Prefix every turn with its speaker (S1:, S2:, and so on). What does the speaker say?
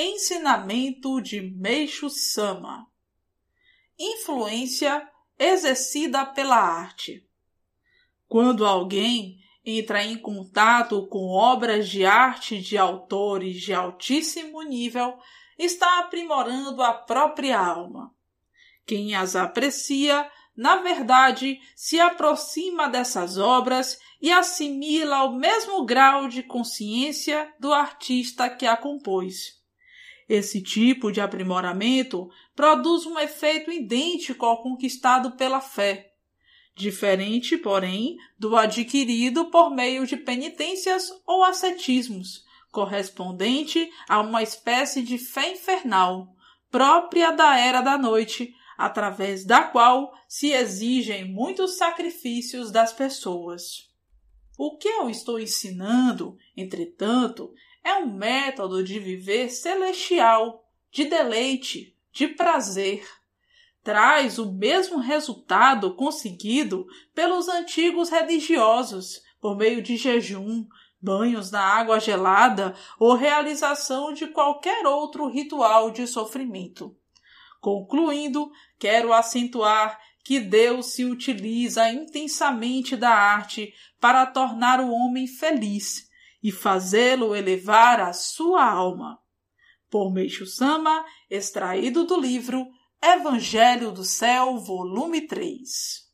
S1: Ensinamento de Meixo Sama Influência exercida pela arte. Quando alguém entra em contato com obras de arte de autores de altíssimo nível, está aprimorando a própria alma. Quem as aprecia, na verdade, se aproxima dessas obras e assimila ao mesmo grau de consciência do artista que a compôs. Esse tipo de aprimoramento produz um efeito idêntico ao conquistado pela fé, diferente, porém, do adquirido por meio de penitências ou ascetismos, correspondente a uma espécie de fé infernal, própria da era da noite, através da qual se exigem muitos sacrifícios das pessoas. O que eu estou ensinando, entretanto, é um método de viver celestial, de deleite, de prazer. Traz o mesmo resultado conseguido pelos antigos religiosos por meio de jejum, banhos na água gelada ou realização de qualquer outro ritual de sofrimento. Concluindo, quero acentuar que Deus se utiliza intensamente da arte para tornar o homem feliz e fazê-lo elevar a sua alma. Por Meixo Sama, extraído do livro Evangelho do Céu, volume 3.